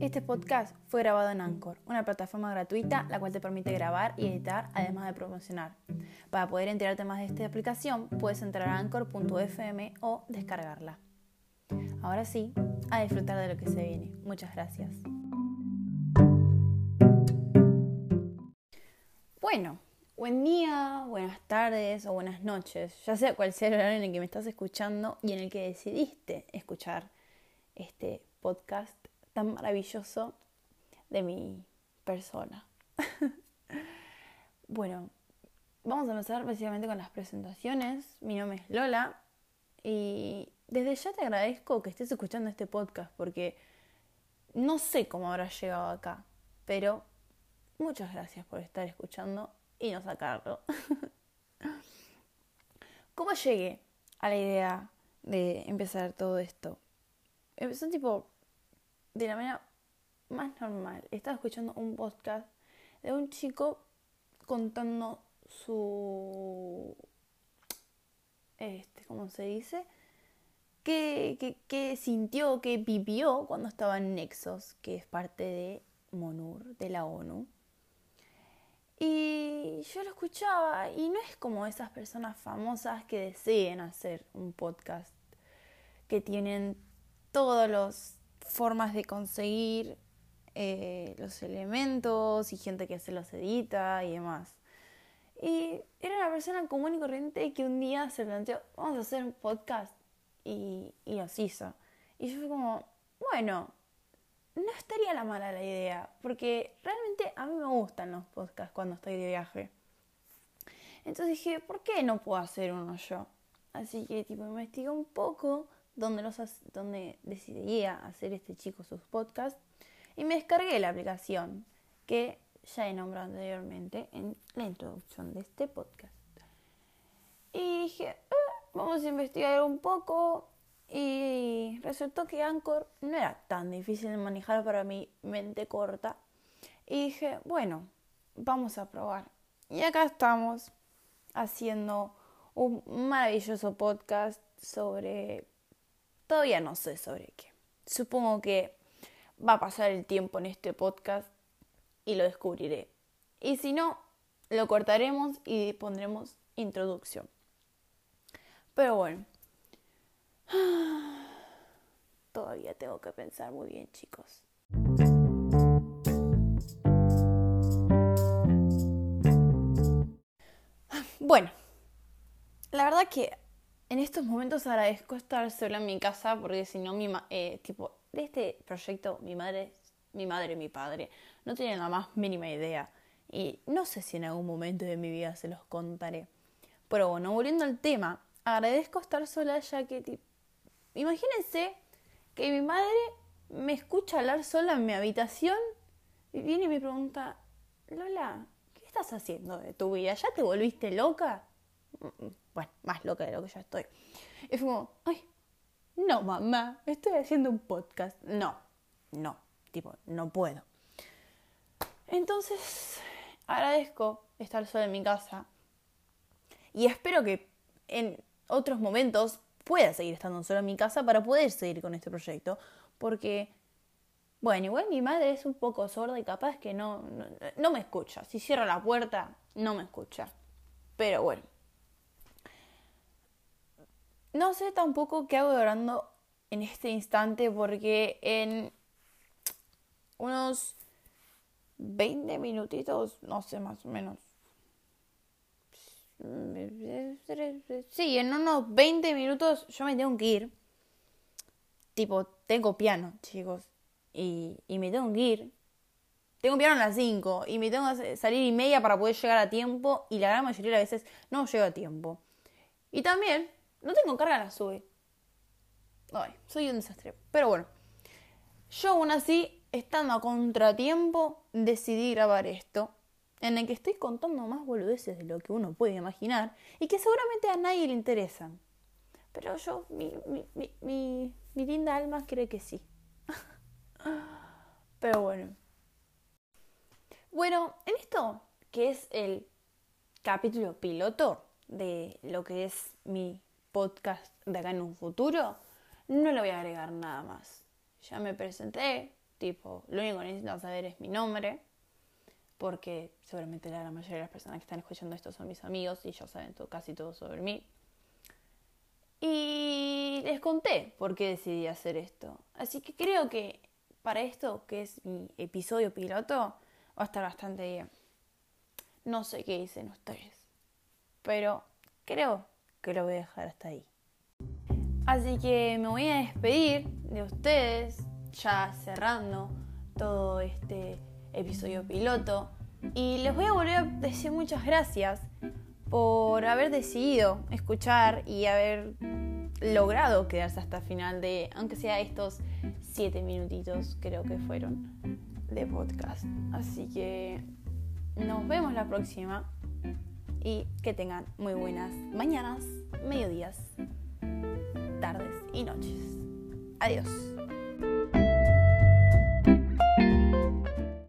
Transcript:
Este podcast fue grabado en Anchor, una plataforma gratuita la cual te permite grabar y editar además de promocionar. Para poder enterarte más de esta aplicación puedes entrar a anchor.fm o descargarla. Ahora sí, a disfrutar de lo que se viene. Muchas gracias. Bueno, buen día, buenas tardes o buenas noches, ya sea cual sea el horario en el que me estás escuchando y en el que decidiste escuchar este podcast maravilloso de mi persona. bueno, vamos a empezar básicamente con las presentaciones. Mi nombre es Lola y desde ya te agradezco que estés escuchando este podcast porque no sé cómo habrás llegado acá, pero muchas gracias por estar escuchando y no sacarlo. ¿Cómo llegué a la idea de empezar todo esto? Empezó tipo de la manera más normal. Estaba escuchando un podcast de un chico contando su... Este, ¿cómo se dice? ¿Qué, qué, sintió, qué vivió cuando estaba en Nexos, que es parte de MONUR, de la ONU. Y yo lo escuchaba y no es como esas personas famosas que deseen hacer un podcast, que tienen todos los formas de conseguir eh, los elementos y gente que se los edita y demás. Y era una persona común y corriente que un día se planteó, vamos a hacer un podcast y, y los hizo. Y yo fui como, bueno, no estaría la mala la idea, porque realmente a mí me gustan los podcasts cuando estoy de viaje. Entonces dije, ¿por qué no puedo hacer uno yo? Así que tipo investigué un poco donde, los, donde decidía hacer este chico sus podcasts y me descargué la aplicación que ya he nombrado anteriormente en la introducción de este podcast. Y dije, ah, vamos a investigar un poco y resultó que Anchor no era tan difícil de manejar para mi mente corta. Y dije, bueno, vamos a probar. Y acá estamos haciendo un maravilloso podcast sobre Todavía no sé sobre qué. Supongo que va a pasar el tiempo en este podcast y lo descubriré. Y si no, lo cortaremos y pondremos introducción. Pero bueno. Todavía tengo que pensar muy bien, chicos. Bueno, la verdad que en estos momentos agradezco estar sola en mi casa porque si no, mi eh, tipo, de este proyecto, mi madre, mi madre mi padre no tienen la más mínima idea. Y no sé si en algún momento de mi vida se los contaré. Pero bueno, volviendo al tema, agradezco estar sola ya que, tipo, imagínense que mi madre me escucha hablar sola en mi habitación y viene y me pregunta, Lola, ¿qué estás haciendo de tu vida? ¿Ya te volviste loca? Bueno, más loca de lo que ya estoy. Es como, ay, no, mamá, estoy haciendo un podcast. No, no, tipo, no puedo. Entonces, agradezco estar sola en mi casa y espero que en otros momentos pueda seguir estando sola en mi casa para poder seguir con este proyecto. Porque, bueno, igual mi madre es un poco sorda y capaz que no, no, no me escucha. Si cierra la puerta, no me escucha. Pero bueno, no sé tampoco qué hago orando en este instante porque en unos 20 minutitos, no sé más o menos. Sí, en unos 20 minutos yo me tengo que ir. Tipo, tengo piano, chicos. Y, y me tengo que ir. Tengo piano a las 5 y me tengo que salir y media para poder llegar a tiempo y la gran mayoría de las veces no llego a tiempo. Y también no tengo carga la sube. Ay, soy un desastre. Pero bueno. Yo aún así, estando a contratiempo, decidí grabar esto. En el que estoy contando más boludeces de lo que uno puede imaginar. Y que seguramente a nadie le interesan. Pero yo, mi, mi, mi, mi, mi linda alma cree que sí. Pero bueno. Bueno, en esto, que es el capítulo piloto de lo que es mi podcast de acá en un futuro, no le voy a agregar nada más. Ya me presenté, Tipo, lo único que necesitan saber es mi nombre, porque seguramente la mayoría de las personas que están escuchando esto son mis amigos y ya saben todo, casi todo sobre mí. Y les conté por qué decidí hacer esto. Así que creo que para esto, que es mi episodio piloto, va a estar bastante bien. No sé qué dicen ustedes, pero creo que lo voy a dejar hasta ahí. Así que me voy a despedir de ustedes, ya cerrando todo este episodio piloto. Y les voy a volver a decir muchas gracias por haber decidido escuchar y haber logrado quedarse hasta el final de, aunque sea estos siete minutitos, creo que fueron, de podcast. Así que nos vemos la próxima y que tengan muy buenas mañanas, mediodías, tardes y noches. Adiós.